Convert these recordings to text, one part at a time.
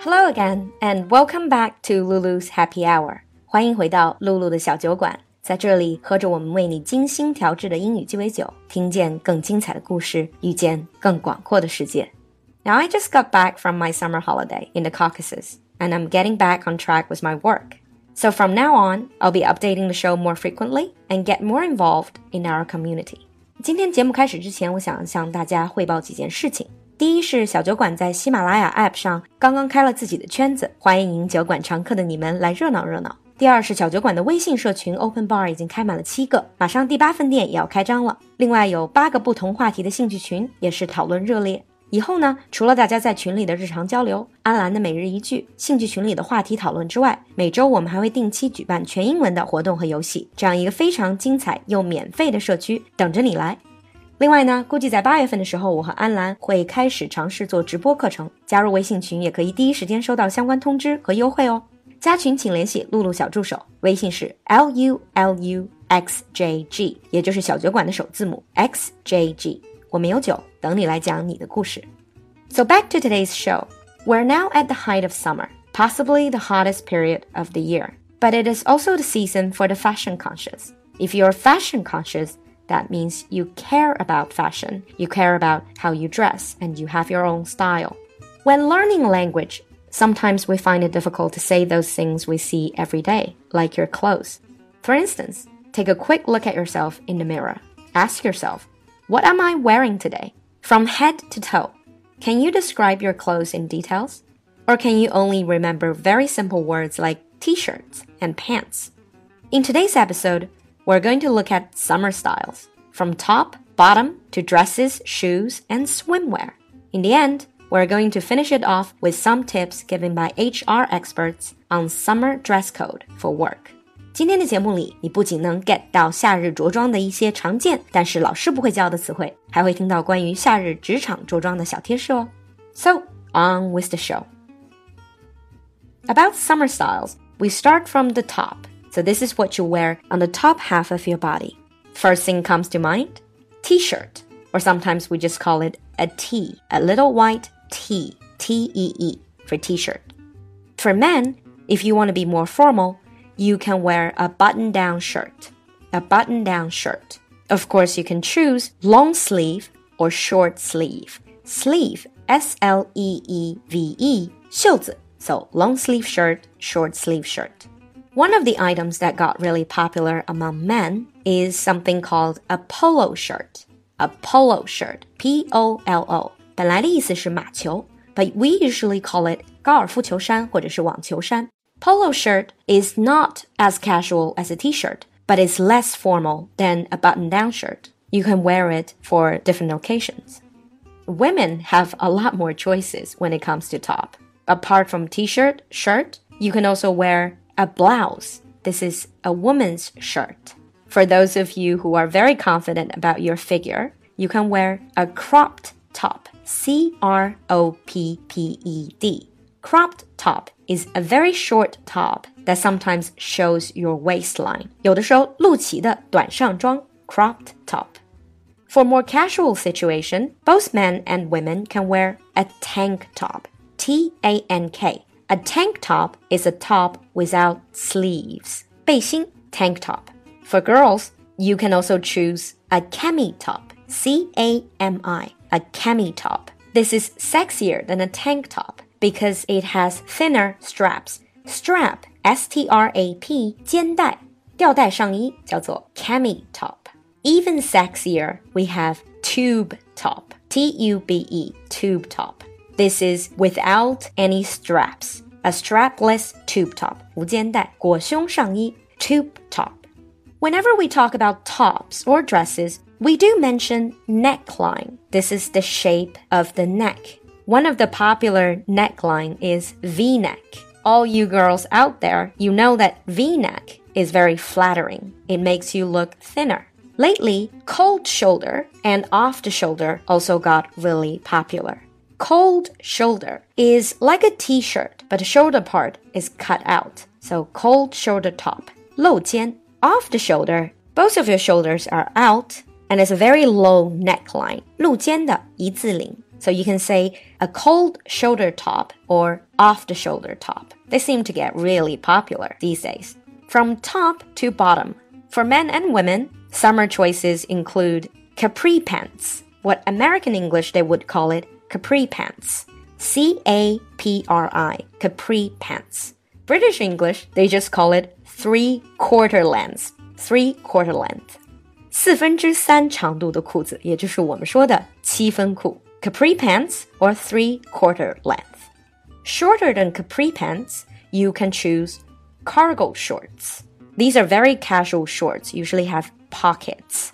Hello again, and welcome back to Lulu's Happy Hour. 欢迎回到露露的小酒馆，在这里喝着我们为你精心调制的英语鸡尾酒，听见更精彩的故事，遇见更广阔的世界。Now I just got back from my summer holiday in the Caucasus, and I'm getting back on track with my work. So from now on, I'll be updating the show more frequently and get more involved in our community. 今天节目开始之前，我想向大家汇报几件事情。 第一是小酒馆在喜马拉雅 App 上刚刚开了自己的圈子，欢迎酒馆常客的你们来热闹热闹。第二是小酒馆的微信社群 Open Bar 已经开满了七个，马上第八分店也要开张了。另外有八个不同话题的兴趣群，也是讨论热烈。以后呢，除了大家在群里的日常交流、安澜的每日一句、兴趣群里的话题讨论之外，每周我们还会定期举办全英文的活动和游戏，这样一个非常精彩又免费的社区等着你来。另外呢，估计在八月份的时候，我和安澜会开始尝试做直播课程。加入微信群也可以第一时间收到相关通知和优惠哦。加群请联系露露小助手，微信是 l u l u x j g，也就是小酒馆的首字母 x j g。我们有酒等你来讲你的故事。So back to today's show. We're now at the height of summer, possibly the hottest period of the year. But it is also the season for the fashion conscious. If you're fashion conscious, that means you care about fashion, you care about how you dress, and you have your own style. When learning language, sometimes we find it difficult to say those things we see every day, like your clothes. For instance, take a quick look at yourself in the mirror. Ask yourself, what am I wearing today? From head to toe. Can you describe your clothes in details? Or can you only remember very simple words like t shirts and pants? In today's episode, we're going to look at summer styles, from top, bottom to dresses, shoes, and swimwear. In the end, we're going to finish it off with some tips given by HR experts on summer dress code for work. 今天的节目里，你不仅能 get 到夏日着装的一些常见但是老师不会教的词汇，还会听到关于夏日职场着装的小贴士哦。So on with the show. About summer styles, we start from the top. So this is what you wear on the top half of your body. First thing comes to mind t-shirt, or sometimes we just call it a T, a little white T, T E E for t-shirt. For men, if you want to be more formal, you can wear a button-down shirt, a button-down shirt. Of course, you can choose long sleeve or short sleeve. Sleeve, S L E E V E, 袖子, so long sleeve shirt, short sleeve shirt. One of the items that got really popular among men is something called a polo shirt. A polo shirt, P O L O，本来的意思是马球，but we usually call it 高尔夫球衫或者是网球衫。Polo shirt is not as casual as a t-shirt, but it's less formal than a button-down shirt. You can wear it for different occasions. Women have a lot more choices when it comes to top. Apart from t-shirt, shirt, you can also wear a blouse. This is a woman's shirt. For those of you who are very confident about your figure, you can wear a cropped top. C R O P P E D. Cropped top is a very short top that sometimes shows your waistline. 有的时候露脐的短上装 cropped top. For more casual situation, both men and women can wear a tank top. T A N K. A tank top is a top without sleeves. 背心 tank top. For girls, you can also choose a cami top. C A M I. A cami top. This is sexier than a tank top because it has thinner straps. Strap, S T R A P, 肩带，吊带上衣叫做 cami top. Even sexier, we have tube top. T U B E, tube top. This is without any straps. A strapless tube top, 无肩带裹胸上衣 tube top. Whenever we talk about tops or dresses, we do mention neckline. This is the shape of the neck. One of the popular neckline is V-neck. All you girls out there, you know that V-neck is very flattering. It makes you look thinner. Lately, cold shoulder and off the shoulder also got really popular. Cold shoulder is like a t-shirt, but the shoulder part is cut out. So cold shoulder top. 露肩 off the shoulder, both of your shoulders are out and it's a very low neckline. 露肩的一字领 So you can say a cold shoulder top or off the shoulder top. They seem to get really popular these days. From top to bottom. For men and women, summer choices include capri pants. What American English they would call it capri pants. C A P R I, capri pants. British English, they just call it three quarter length. Three quarter length. 四分之三长度的裤子，也就是我们说的七分裤。capri pants or three quarter length. Shorter than capri pants, you can choose cargo shorts. These are very casual shorts, usually have pockets.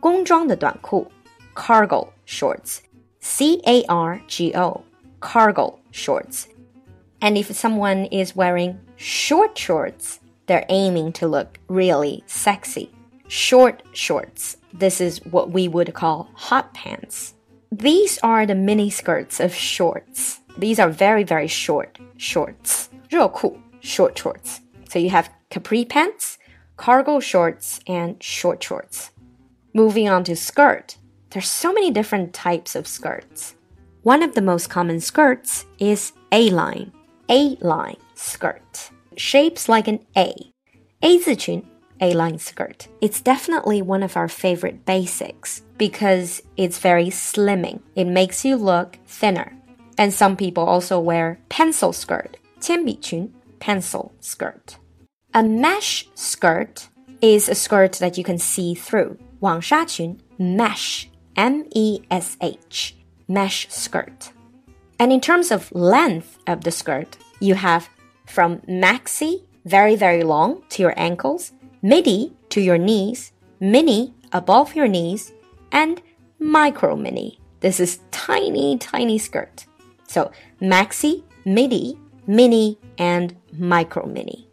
工装的短裤 cargo shorts. C A R G O cargo shorts. And if someone is wearing short shorts, they're aiming to look really sexy. Short shorts. This is what we would call hot pants. These are the mini skirts of shorts. These are very, very short shorts. 热裤, short shorts. So you have capri pants, cargo shorts, and short shorts. Moving on to skirt. There's so many different types of skirts. One of the most common skirts is A-line. A-line skirt. Shapes like an A. A 字裙 A-line skirt. It's definitely one of our favorite basics because it's very slimming. It makes you look thinner. And some people also wear pencil skirt, 铅笔裙, pencil skirt. A mesh skirt is a skirt that you can see through. 网纱裙, mesh, M-E-S-H, mesh skirt. And in terms of length of the skirt, you have from maxi, very, very long to your ankles, midi to your knees, mini above your knees, and micro mini. This is tiny, tiny skirt. So maxi, midi, mini, and micro mini.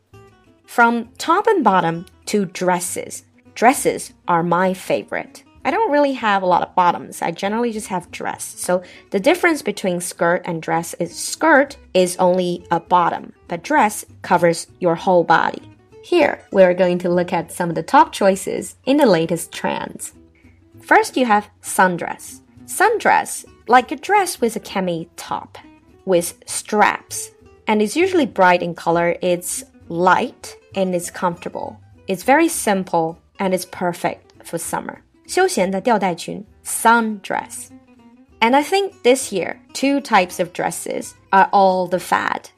From top and bottom to dresses. Dresses are my favorite. I don't really have a lot of bottoms. I generally just have dress. So the difference between skirt and dress is skirt is only a bottom, but dress covers your whole body. Here, we're going to look at some of the top choices in the latest trends. First, you have sundress. Sundress, like a dress with a cami top, with straps, and it's usually bright in color. It's light and it's comfortable. It's very simple and it's perfect for summer. 休闲的吊带裙 sundress. And I think this year, two types of dresses are all the fad.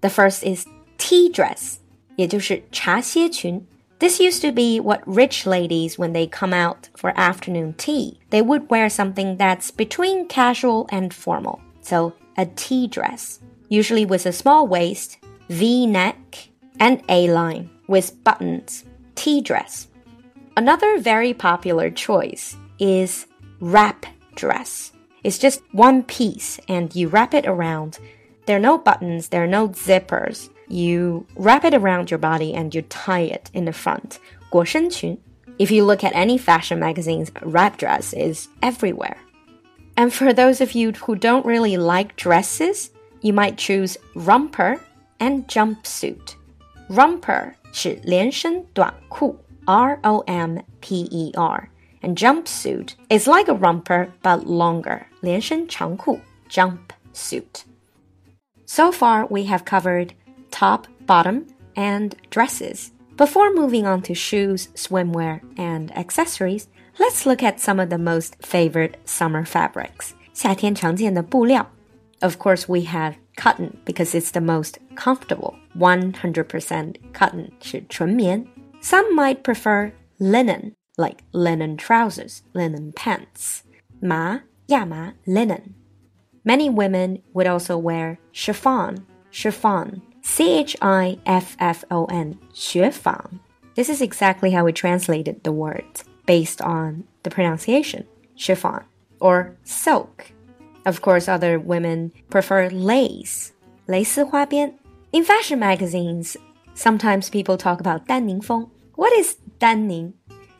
The first is tea dress, 也就是茶歇裙 this used to be what rich ladies, when they come out for afternoon tea, they would wear something that's between casual and formal. So, a tea dress, usually with a small waist, V neck, and A line with buttons. Tea dress. Another very popular choice is wrap dress. It's just one piece and you wrap it around. There are no buttons, there are no zippers you wrap it around your body and you tie it in the front. 裹身裙. If you look at any fashion magazines, wrap dress is everywhere. And for those of you who don't really like dresses, you might choose romper and jumpsuit. Romper 是连身短裤, R O M P E R. And jumpsuit is like a romper but longer, 连身长裤, jumpsuit. So far, we have covered top, bottom, and dresses. Before moving on to shoes, swimwear, and accessories, let's look at some of the most favorite summer fabrics. 夏天常见的布料. Of course, we have cotton because it's the most comfortable. 100% cotton 是纯棉. Some might prefer linen, like linen trousers, linen pants. 麻,亚麻, linen. Many women would also wear chiffon, chiffon, C H I F F O N, 学坊. This is exactly how we translated the word based on the pronunciation, chiffon or silk. Of course, other women prefer lace, 蕾丝花边. In fashion magazines, sometimes people talk about 丹宁风. What is 丹宁?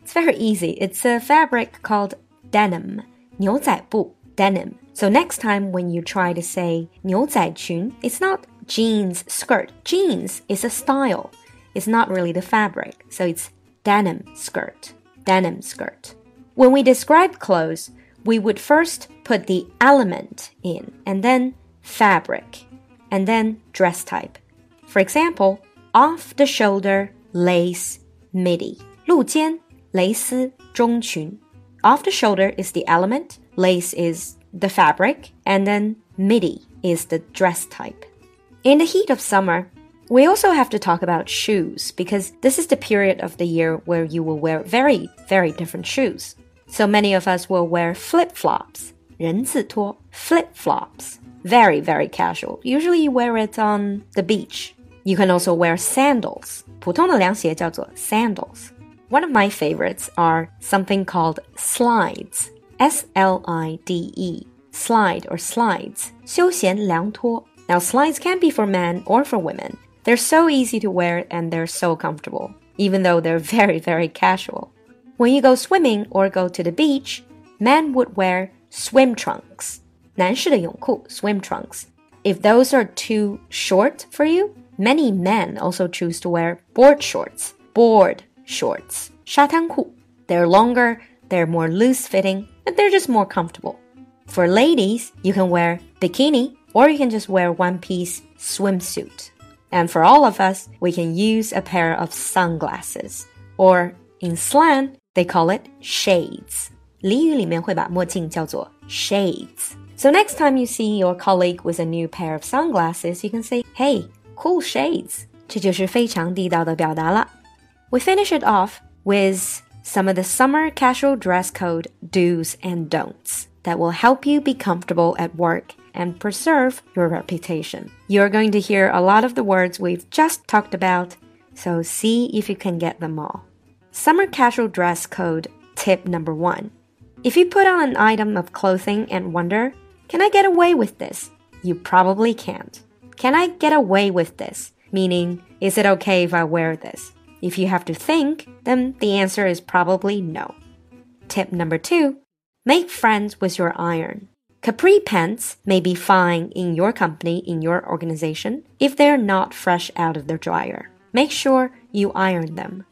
It's very easy. It's a fabric called denim, 牛仔布, denim. So next time when you try to say 牛仔裙, it's not jeans skirt. Jeans is a style. It's not really the fabric, so it's denim skirt. Denim skirt. When we describe clothes, we would first put the element in, and then fabric, and then dress type. For example, off the shoulder lace midi. 露肩蕾丝中裙. Off the shoulder is the element, lace is the fabric, and then midi is the dress type. In the heat of summer, we also have to talk about shoes because this is the period of the year where you will wear very, very different shoes. So many of us will wear flip flops, 人字拖, flip flops. Very, very casual. Usually you wear it on the beach. You can also wear sandals. 普通的凉鞋叫做 sandals. One of my favorites are something called slides. S L I D E. Slide or slides. 休闲凉拖. Now slides can be for men or for women. They're so easy to wear and they're so comfortable, even though they're very, very casual. When you go swimming or go to the beach, men would wear swim trunks. 男士的泳裤 swim trunks. If those are too short for you, many men also choose to wear board shorts. Board shorts. 沙滩裤. They're longer, they're more loose fitting, and they're just more comfortable. For ladies, you can wear bikini or you can just wear one piece swimsuit. And for all of us, we can use a pair of sunglasses. Or in slang, they call it shades. 俚语里面会把墨镜叫做 shades. So next time you see your colleague with a new pair of sunglasses, you can say, "Hey, cool shades." 这就是非常地道的表达了。We finish it off with some of the summer casual dress code do's and don'ts that will help you be comfortable at work and preserve your reputation. You're going to hear a lot of the words we've just talked about, so see if you can get them all. Summer casual dress code tip number one. If you put on an item of clothing and wonder, can I get away with this? You probably can't. Can I get away with this? Meaning, is it okay if I wear this? If you have to think, then the answer is probably no. Tip number two make friends with your iron. Capri pants may be fine in your company, in your organization, if they're not fresh out of the dryer. Make sure you iron them.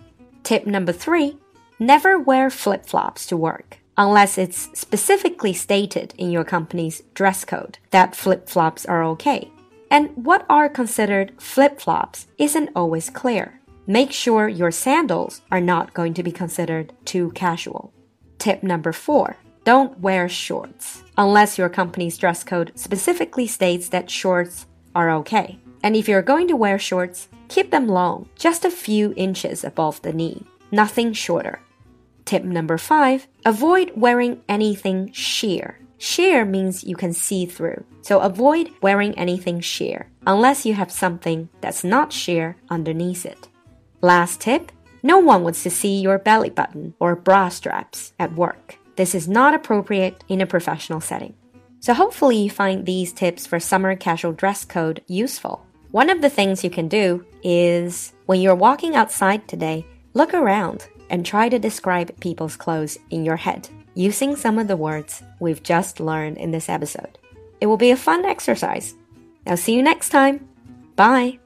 Tip number three never wear flip flops to work unless it's specifically stated in your company's dress code that flip flops are okay. And what are considered flip flops isn't always clear. Make sure your sandals are not going to be considered too casual. Tip number four don't wear shorts unless your company's dress code specifically states that shorts are okay. And if you're going to wear shorts, keep them long, just a few inches above the knee, nothing shorter. Tip number five avoid wearing anything sheer. Sheer means you can see through, so avoid wearing anything sheer unless you have something that's not sheer underneath it. Last tip no one wants to see your belly button or bra straps at work. This is not appropriate in a professional setting. So hopefully you find these tips for summer casual dress code useful. One of the things you can do is when you're walking outside today, look around and try to describe people's clothes in your head using some of the words we've just learned in this episode. It will be a fun exercise. I'll see you next time. Bye.